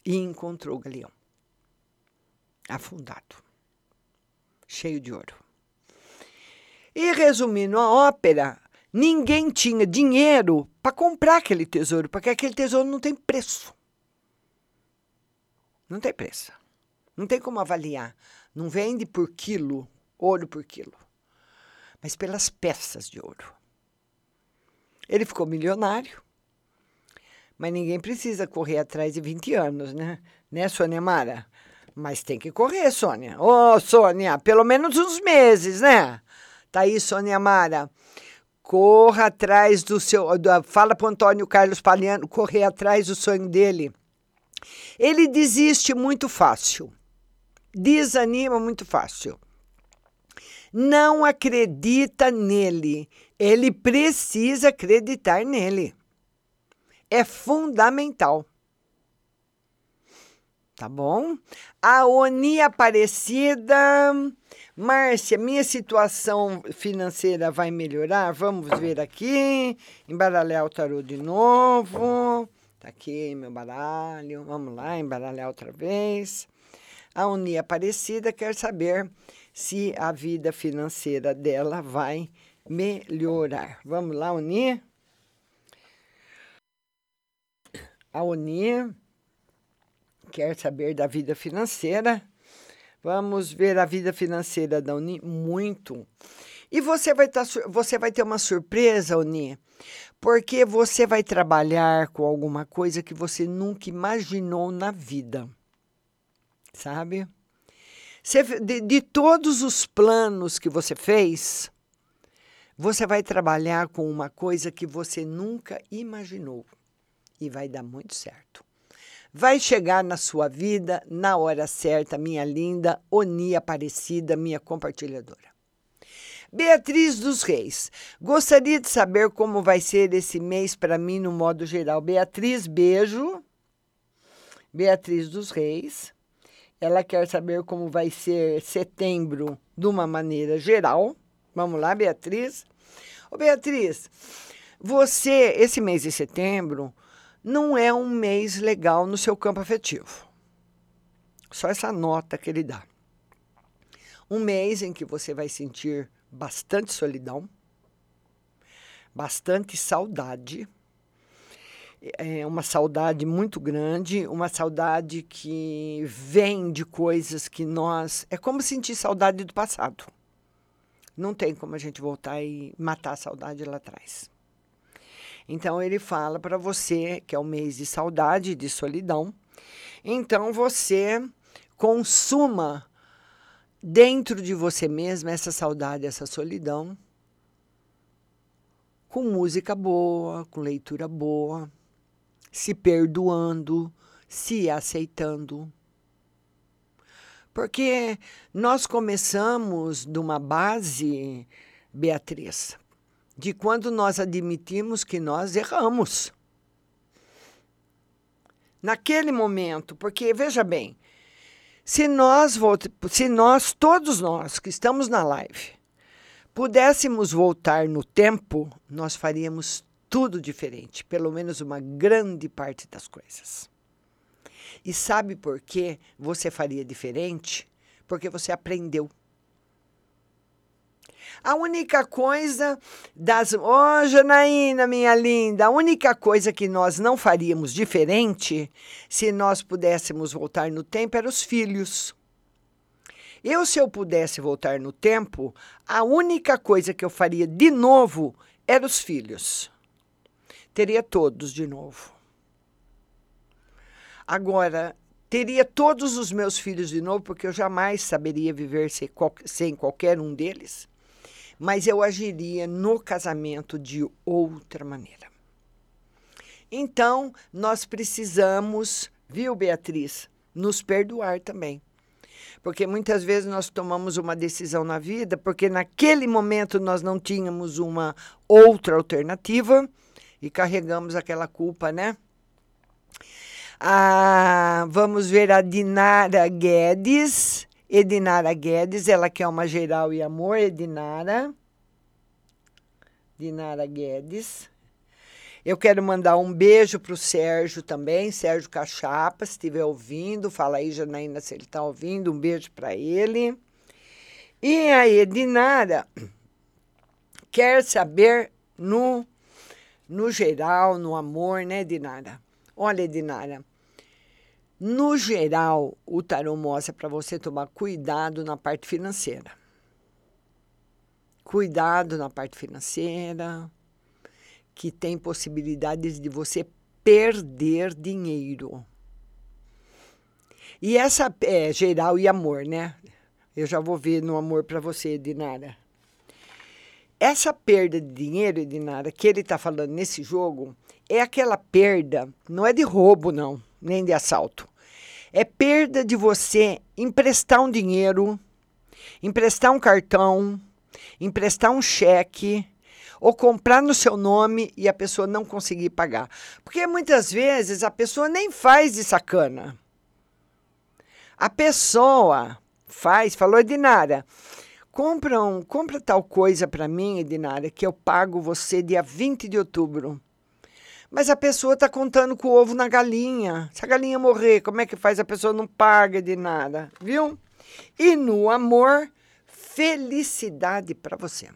e encontrou o galeão afundado, cheio de ouro. E resumindo a ópera, ninguém tinha dinheiro para comprar aquele tesouro, porque aquele tesouro não tem preço. Não tem preço. Não tem como avaliar. Não vende por quilo, ouro por quilo, mas pelas peças de ouro. Ele ficou milionário, mas ninguém precisa correr atrás de 20 anos, né? Né, Sônia Mara? Mas tem que correr, Sônia. Ô, oh, Sônia, pelo menos uns meses, né? Tá aí, Sônia Mara. Corra atrás do seu. Do, fala para Antônio Carlos Paliano correr atrás do sonho dele. Ele desiste muito fácil. Desanima muito fácil. Não acredita nele. Ele precisa acreditar nele. É fundamental. Tá bom? A Oni Aparecida. Márcia, minha situação financeira vai melhorar? Vamos ver aqui. Embaralhar o tarô de novo. Tá aqui meu baralho. Vamos lá, embaralhar outra vez. A Uni Aparecida quer saber se a vida financeira dela vai melhorar. Vamos lá, Uni? A Uni quer saber da vida financeira. Vamos ver a vida financeira da Uni muito. E você vai, tá, você vai ter uma surpresa, Uni, porque você vai trabalhar com alguma coisa que você nunca imaginou na vida. Sabe? Você, de, de todos os planos que você fez, você vai trabalhar com uma coisa que você nunca imaginou e vai dar muito certo. Vai chegar na sua vida na hora certa, minha linda Oni Aparecida, minha compartilhadora. Beatriz dos Reis, gostaria de saber como vai ser esse mês para mim no modo geral. Beatriz, beijo. Beatriz dos Reis, ela quer saber como vai ser setembro de uma maneira geral. Vamos lá, Beatriz. Ô, Beatriz, você, esse mês de setembro, não é um mês legal no seu campo afetivo. Só essa nota que ele dá. Um mês em que você vai sentir bastante solidão, bastante saudade. É uma saudade muito grande, uma saudade que vem de coisas que nós. É como sentir saudade do passado. Não tem como a gente voltar e matar a saudade lá atrás. Então ele fala para você que é o mês de saudade, de solidão. Então você consuma dentro de você mesma essa saudade, essa solidão, com música boa, com leitura boa, se perdoando, se aceitando. Porque nós começamos de uma base, Beatriz, de quando nós admitimos que nós erramos. Naquele momento, porque veja bem, se nós, se nós, todos nós que estamos na live, pudéssemos voltar no tempo, nós faríamos tudo diferente, pelo menos uma grande parte das coisas. E sabe por que você faria diferente? Porque você aprendeu. A única coisa das. Ô, oh, Janaína, minha linda, a única coisa que nós não faríamos diferente, se nós pudéssemos voltar no tempo, eram os filhos. Eu, se eu pudesse voltar no tempo, a única coisa que eu faria de novo eram os filhos. Teria todos de novo. Agora, teria todos os meus filhos de novo, porque eu jamais saberia viver sem qualquer um deles mas eu agiria no casamento de outra maneira. Então, nós precisamos, viu, Beatriz, nos perdoar também. Porque muitas vezes nós tomamos uma decisão na vida porque naquele momento nós não tínhamos uma outra alternativa e carregamos aquela culpa, né? Ah, vamos ver a Dinara Guedes. Edinara Guedes, ela quer uma geral e amor, Edinara. Dinara Guedes. Eu quero mandar um beijo para o Sérgio também, Sérgio Cachapa, se estiver ouvindo, fala aí, Janaína, se ele está ouvindo, um beijo para ele. E a Edinara, quer saber no, no geral, no amor, né, Dinara? Olha, Dinara, no geral, o tarô mostra para você tomar cuidado na parte financeira. Cuidado na parte financeira, que tem possibilidades de você perder dinheiro. E essa é geral e amor, né? Eu já vou ver no amor para você, Dinara. Essa perda de dinheiro, Dinara, que ele está falando nesse jogo, é aquela perda, não é de roubo, não, nem de assalto. É perda de você emprestar um dinheiro, emprestar um cartão, emprestar um cheque ou comprar no seu nome e a pessoa não conseguir pagar. Porque muitas vezes a pessoa nem faz de sacana. A pessoa faz, falou, Edinara, compra, um, compra tal coisa para mim, Edinara, que eu pago você dia 20 de outubro. Mas a pessoa está contando com o ovo na galinha. Se a galinha morrer, como é que faz? A pessoa não paga de nada, viu? E no amor, felicidade para você.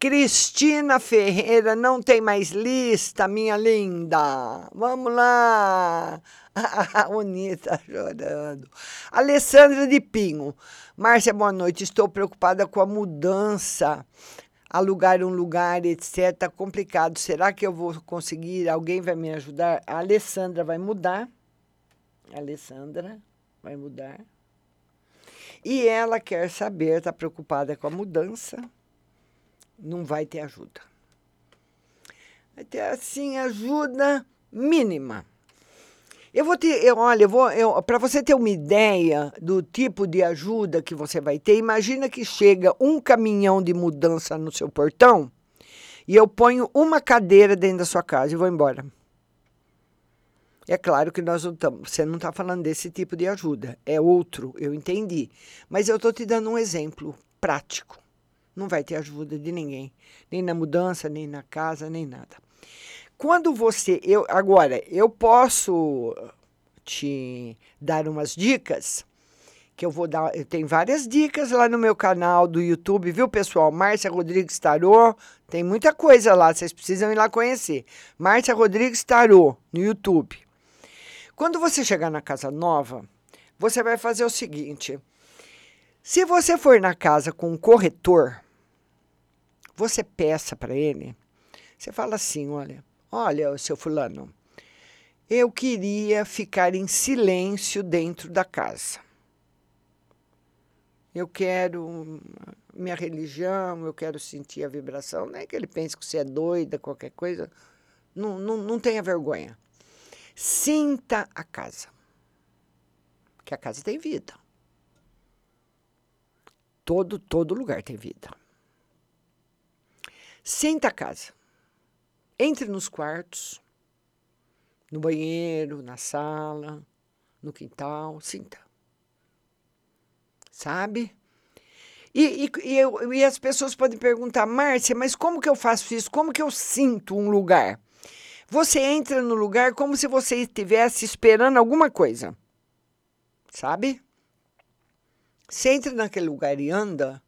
Cristina Ferreira não tem mais lista, minha linda. Vamos lá. <laughs> A Unita chorando. Alessandra de Pinho. Márcia, boa noite. Estou preocupada com a mudança. Alugar um lugar, etc. Tá complicado. Será que eu vou conseguir? Alguém vai me ajudar? A Alessandra vai mudar. A Alessandra vai mudar. E ela quer saber, está preocupada com a mudança não vai ter ajuda. Vai ter, assim, ajuda mínima. Eu vou ter, eu, olha, eu vou, eu, para você ter uma ideia do tipo de ajuda que você vai ter, imagina que chega um caminhão de mudança no seu portão e eu ponho uma cadeira dentro da sua casa e vou embora. É claro que nós não estamos, você não está falando desse tipo de ajuda, é outro, eu entendi. Mas eu estou te dando um exemplo prático não vai ter ajuda de ninguém, nem na mudança, nem na casa, nem nada. Quando você, eu agora, eu posso te dar umas dicas que eu vou dar, eu tenho várias dicas lá no meu canal do YouTube, viu, pessoal? Márcia Rodrigues Tarô, tem muita coisa lá, vocês precisam ir lá conhecer. Márcia Rodrigues Tarô no YouTube. Quando você chegar na casa nova, você vai fazer o seguinte: se você for na casa com um corretor, você peça para ele, você fala assim: olha, olha, seu fulano, eu queria ficar em silêncio dentro da casa. Eu quero minha religião, eu quero sentir a vibração. Não é que ele pense que você é doida, qualquer coisa. Não, não, não tenha vergonha. Sinta a casa. Que a casa tem vida. Todo, todo lugar tem vida. Senta a casa. Entre nos quartos, no banheiro, na sala, no quintal, sinta. Sabe? E, e, e, eu, e as pessoas podem perguntar, Márcia, mas como que eu faço isso? Como que eu sinto um lugar? Você entra no lugar como se você estivesse esperando alguma coisa. Sabe? Você entra naquele lugar e anda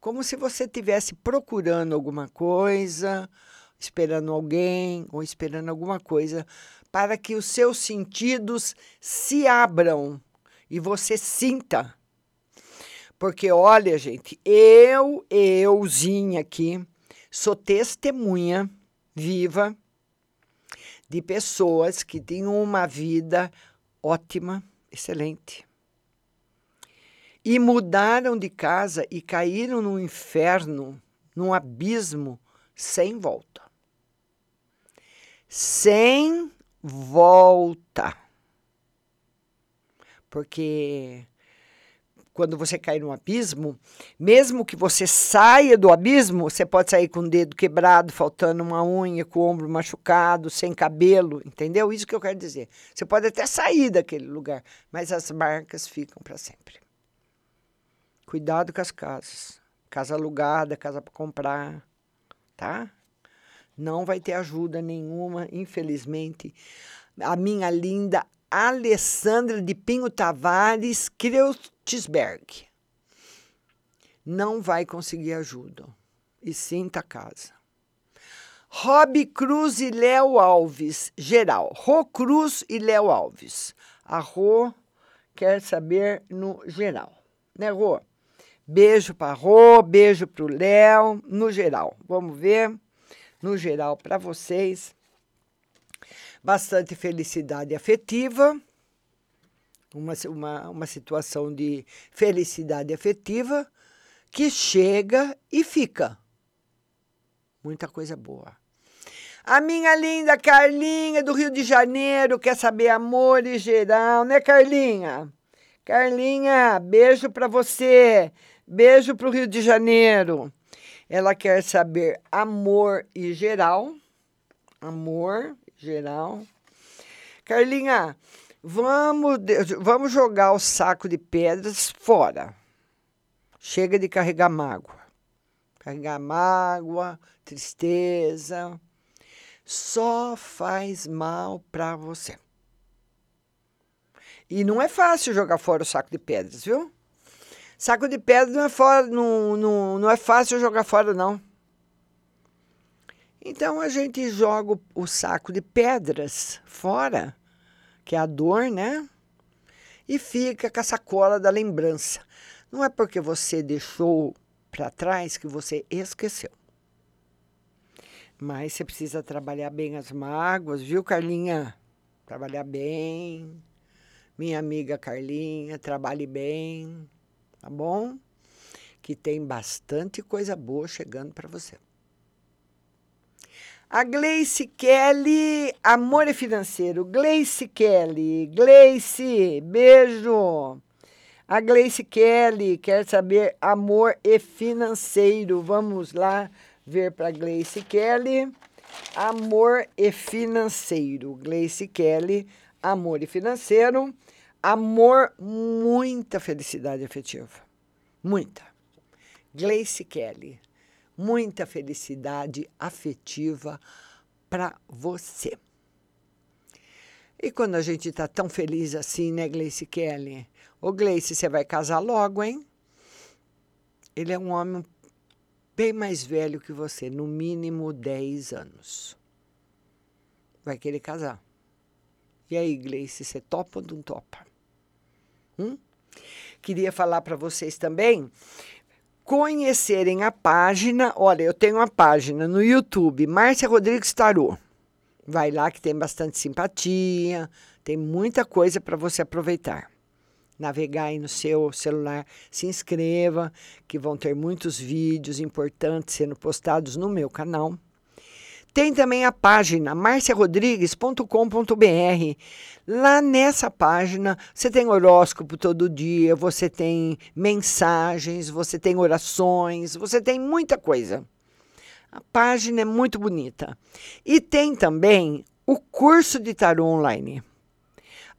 como se você estivesse procurando alguma coisa, esperando alguém ou esperando alguma coisa, para que os seus sentidos se abram e você sinta. Porque olha, gente, eu, euzinha aqui, sou testemunha viva de pessoas que têm uma vida ótima, excelente e mudaram de casa e caíram no inferno, num abismo sem volta. Sem volta. Porque quando você cai no abismo, mesmo que você saia do abismo, você pode sair com o dedo quebrado, faltando uma unha, com o ombro machucado, sem cabelo, entendeu? Isso que eu quero dizer. Você pode até sair daquele lugar, mas as marcas ficam para sempre. Cuidado com as casas. Casa alugada, casa para comprar, tá? Não vai ter ajuda nenhuma, infelizmente. A minha linda Alessandra de Pinho Tavares Kreutzberg. não vai conseguir ajuda. E sinta a casa. Rob Cruz e Léo Alves, geral. Rô Cruz e Léo Alves. A Rô quer saber no geral. Né, Rô? Beijo para Rô, beijo para o Léo, no geral. Vamos ver, no geral, para vocês. Bastante felicidade afetiva, uma, uma, uma situação de felicidade afetiva que chega e fica. Muita coisa boa. A minha linda Carlinha do Rio de Janeiro quer saber amor em geral, né, Carlinha? Carlinha, beijo para você. Beijo para o Rio de Janeiro. Ela quer saber amor e geral. Amor geral. Carlinha, vamos, vamos jogar o saco de pedras fora. Chega de carregar mágoa. Carregar mágoa, tristeza. Só faz mal para você. E não é fácil jogar fora o saco de pedras, viu? Saco de pedra não é, fora, não, não, não é fácil jogar fora, não. Então a gente joga o saco de pedras fora, que é a dor, né? E fica com a sacola da lembrança. Não é porque você deixou para trás que você esqueceu. Mas você precisa trabalhar bem as mágoas, viu, Carlinha? Trabalhar bem. Minha amiga Carlinha, trabalhe bem tá bom? Que tem bastante coisa boa chegando para você. A Gleice Kelly, amor é financeiro. Gleice Kelly, Gleice, beijo. A Gleice Kelly quer saber amor e financeiro. Vamos lá ver para Gleice Kelly. Amor e financeiro. Gleice Kelly, amor e financeiro. Amor, muita felicidade afetiva. Muita. Gleice Kelly, muita felicidade afetiva para você. E quando a gente está tão feliz assim, né, Gleice Kelly? Ô, Gleice, você vai casar logo, hein? Ele é um homem bem mais velho que você, no mínimo 10 anos. Vai querer casar. E aí, Gleice, você topa ou não topa? Hum? Queria falar para vocês também conhecerem a página. Olha, eu tenho uma página no YouTube, Márcia Rodrigues Tarô. Vai lá que tem bastante simpatia, tem muita coisa para você aproveitar. Navegar aí no seu celular, se inscreva, que vão ter muitos vídeos importantes sendo postados no meu canal. Tem também a página marciarodrigues.com.br. Lá nessa página você tem horóscopo todo dia, você tem mensagens, você tem orações, você tem muita coisa. A página é muito bonita. E tem também o curso de tarô online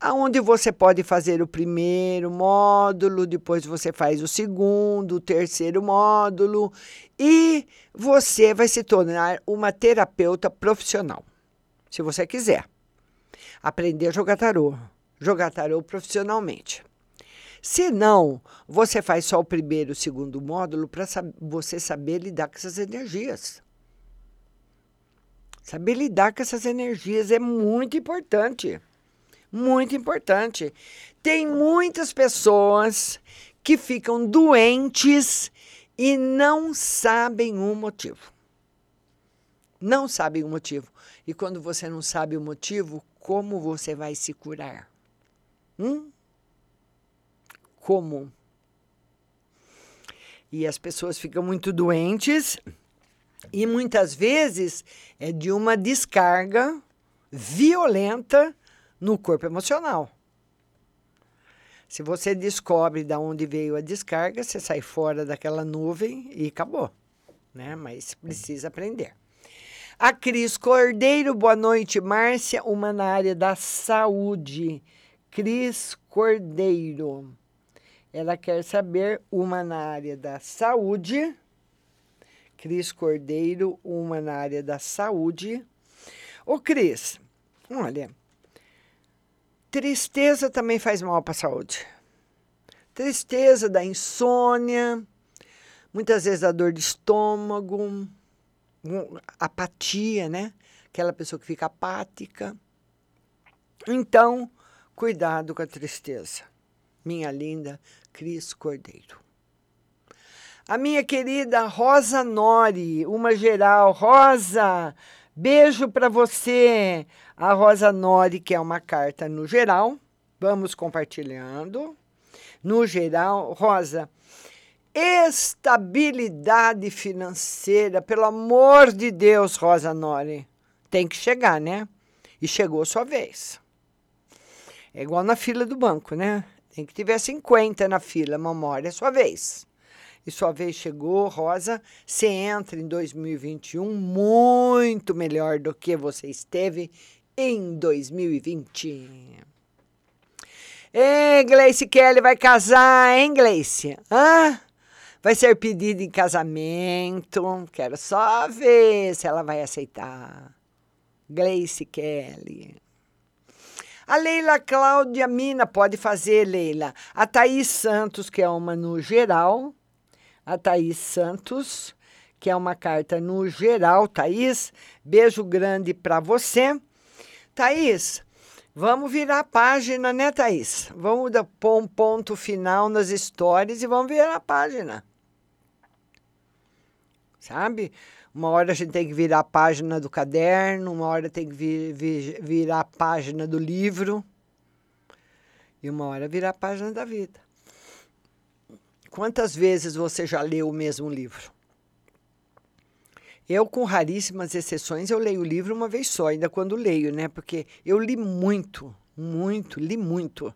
aonde você pode fazer o primeiro módulo, depois você faz o segundo, o terceiro módulo e você vai se tornar uma terapeuta profissional, se você quiser. Aprender a jogar tarô, jogar tarô profissionalmente. Se não, você faz só o primeiro o segundo módulo para você saber lidar com essas energias. Saber lidar com essas energias é muito importante muito importante. Tem muitas pessoas que ficam doentes e não sabem o motivo. Não sabem o motivo. E quando você não sabe o motivo, como você vai se curar? Hum? Como? E as pessoas ficam muito doentes e muitas vezes é de uma descarga violenta no corpo emocional. Se você descobre de onde veio a descarga, você sai fora daquela nuvem e acabou. Né? Mas precisa aprender. A Cris Cordeiro, boa noite, Márcia, uma na área da saúde. Cris Cordeiro. Ela quer saber uma na área da saúde. Cris Cordeiro, uma na área da saúde. Ô, Cris, olha, Tristeza também faz mal para a saúde. Tristeza da insônia, Muitas vezes a dor de estômago, apatia, né? Aquela pessoa que fica apática. Então, cuidado com a tristeza. Minha linda Cris Cordeiro. A minha querida Rosa Nori, uma geral. Rosa, beijo para você. A Rosa Nori, que é uma carta no geral. Vamos compartilhando. No geral, Rosa, estabilidade financeira, pelo amor de Deus, Rosa Nori. Tem que chegar, né? E chegou a sua vez. É igual na fila do banco, né? Tem que tiver 50 na fila, mamora, é sua vez e sua vez chegou, Rosa. Você entra em 2021 muito melhor do que você esteve em 2020. Ei, Gleice Kelly vai casar, hein, Gleice? Hã? Vai ser pedido em casamento. Quero só ver se ela vai aceitar. Gleice Kelly. A Leila Cláudia Mina pode fazer, Leila. A Thaís Santos, que é uma no geral a Thaís Santos, que é uma carta no geral. Thaís, beijo grande para você. Thaís, vamos virar a página, né, Thaís? Vamos dar, pôr um ponto final nas histórias e vamos virar a página. Sabe? Uma hora a gente tem que virar a página do caderno, uma hora tem que vir, vir, virar a página do livro e uma hora virar a página da vida. Quantas vezes você já leu o mesmo livro? Eu, com raríssimas exceções, eu leio o livro uma vez só, ainda quando leio, né? Porque eu li muito, muito, li muito.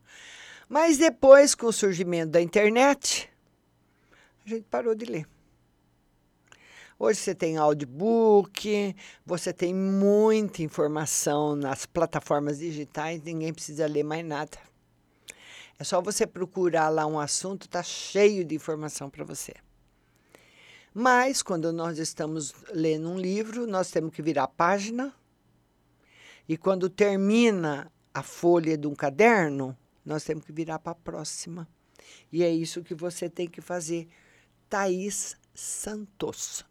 Mas depois, com o surgimento da internet, a gente parou de ler. Hoje você tem audiobook, você tem muita informação nas plataformas digitais, ninguém precisa ler mais nada. É só você procurar lá um assunto, tá cheio de informação para você. Mas quando nós estamos lendo um livro, nós temos que virar a página. E quando termina a folha de um caderno, nós temos que virar para a próxima. E é isso que você tem que fazer. Thaís Santos.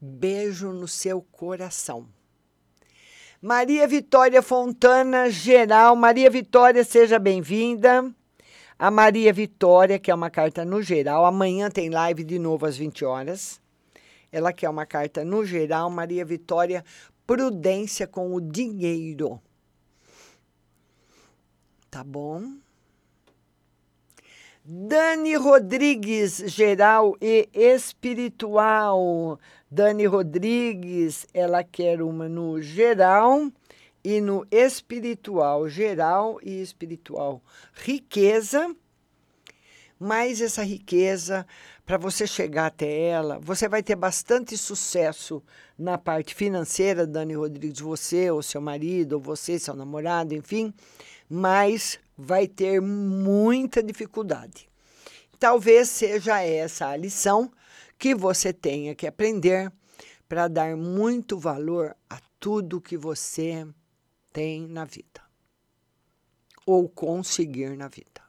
Beijo no seu coração. Maria Vitória Fontana, geral. Maria Vitória, seja bem-vinda. A Maria Vitória, que é uma carta no geral. Amanhã tem live de novo às 20 horas. Ela quer uma carta no geral. Maria Vitória, prudência com o dinheiro. Tá bom? Dani Rodrigues, geral e espiritual. Dani Rodrigues, ela quer uma no geral e no espiritual, geral e espiritual. Riqueza, mas essa riqueza, para você chegar até ela, você vai ter bastante sucesso na parte financeira, Dani Rodrigues, você ou seu marido, ou você, seu namorado, enfim, mas vai ter muita dificuldade. Talvez seja essa a lição que você tenha que aprender para dar muito valor a tudo que você tem na vida ou conseguir na vida.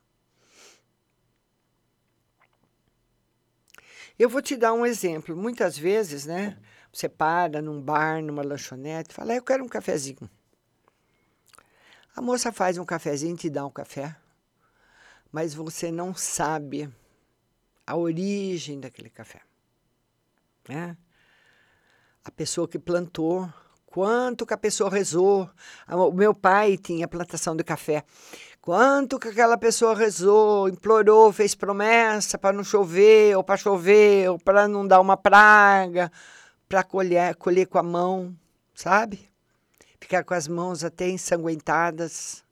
Eu vou te dar um exemplo. Muitas vezes, né? Você para num bar, numa lanchonete, fala: Eu quero um cafezinho. A moça faz um cafezinho e te dá um café, mas você não sabe a origem daquele café né? A pessoa que plantou, quanto que a pessoa rezou. O meu pai tinha plantação de café. Quanto que aquela pessoa rezou, implorou, fez promessa para não chover, ou para chover, ou para não dar uma praga, para colher, colher com a mão, sabe? Ficar com as mãos até ensanguentadas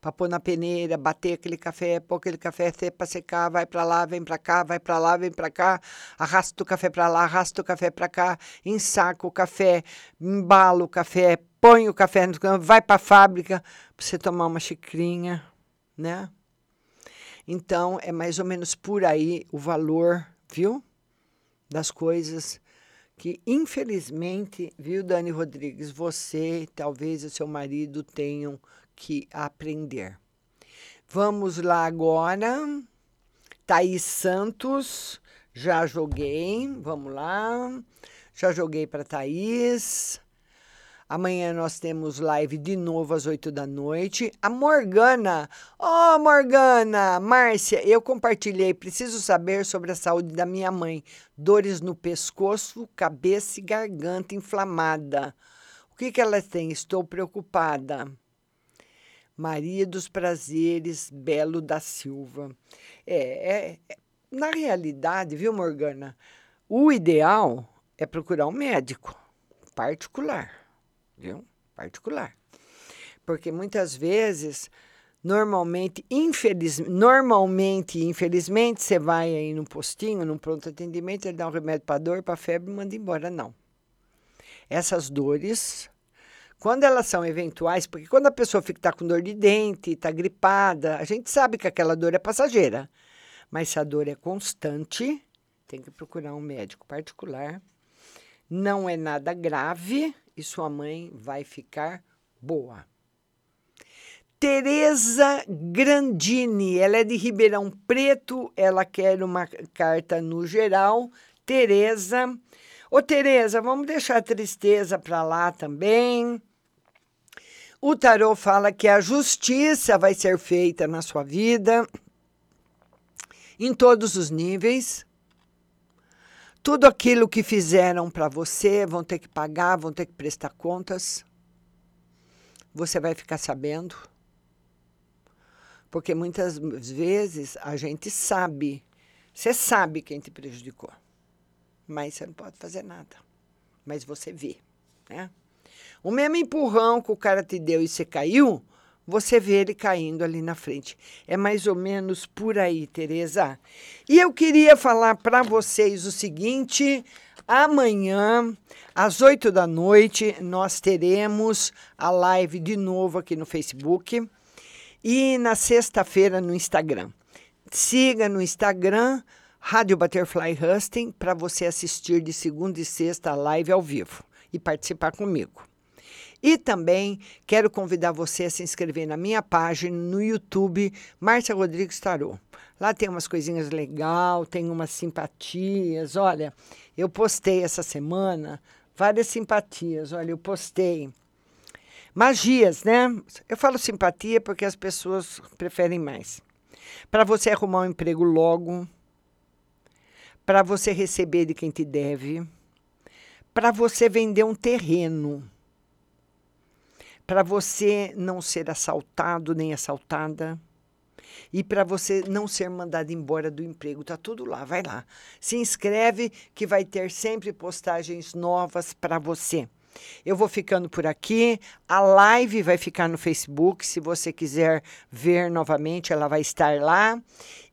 para pôr na peneira, bater aquele café, pôr aquele café para secar, vai para lá, vem para cá, vai para lá, vem para cá, arrasta o café para lá, arrasta o café para cá, ensaca o café, embala o café, põe o café no vai para a fábrica para você tomar uma xicrinha, né? Então, é mais ou menos por aí o valor, viu? Das coisas que, infelizmente, viu, Dani Rodrigues, você, talvez o seu marido tenham que aprender. Vamos lá agora. Thaís Santos, Já joguei, vamos lá. Já joguei para Thaís. Amanhã nós temos live de novo às 8 da noite. A Morgana. Ó, oh, Morgana! Márcia, eu compartilhei. Preciso saber sobre a saúde da minha mãe. Dores no pescoço, cabeça e garganta inflamada. O que, que ela tem? Estou preocupada. Maria dos Prazeres, Belo da Silva. É, é, é na realidade, viu, Morgana? O ideal é procurar um médico particular viu? Particular. Porque muitas vezes, normalmente, infeliz, normalmente, infelizmente, você vai aí no postinho, num pronto atendimento, ele dá um remédio para dor, para febre manda embora. Não. Essas dores, quando elas são eventuais, porque quando a pessoa fica tá com dor de dente, está gripada, a gente sabe que aquela dor é passageira. Mas se a dor é constante, tem que procurar um médico particular. Não é nada grave, e sua mãe vai ficar boa. Tereza Grandini, ela é de Ribeirão Preto, ela quer uma carta no geral. Tereza. Ô Tereza, vamos deixar a tristeza para lá também. O tarô fala que a justiça vai ser feita na sua vida em todos os níveis. Tudo aquilo que fizeram para você vão ter que pagar, vão ter que prestar contas. Você vai ficar sabendo. Porque muitas vezes a gente sabe, você sabe quem te prejudicou, mas você não pode fazer nada. Mas você vê, né? O mesmo empurrão que o cara te deu e você caiu, você vê ele caindo ali na frente. É mais ou menos por aí, Tereza. E eu queria falar para vocês o seguinte: amanhã, às 8 da noite, nós teremos a live de novo aqui no Facebook e na sexta-feira no Instagram. Siga no Instagram Rádio Butterfly Husting para você assistir de segunda e sexta a live ao vivo e participar comigo. E também quero convidar você a se inscrever na minha página no YouTube, Márcia Rodrigues Tarô. Lá tem umas coisinhas legais, tem umas simpatias. Olha, eu postei essa semana várias simpatias. Olha, eu postei magias, né? Eu falo simpatia porque as pessoas preferem mais. Para você arrumar um emprego logo, para você receber de quem te deve, para você vender um terreno para você não ser assaltado nem assaltada e para você não ser mandado embora do emprego. Tá tudo lá, vai lá. Se inscreve que vai ter sempre postagens novas para você. Eu vou ficando por aqui. A live vai ficar no Facebook. Se você quiser ver novamente, ela vai estar lá.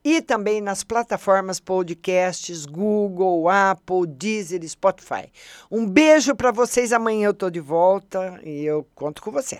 E também nas plataformas podcasts Google, Apple, Deezer, Spotify. Um beijo para vocês. Amanhã eu tô de volta e eu conto com você.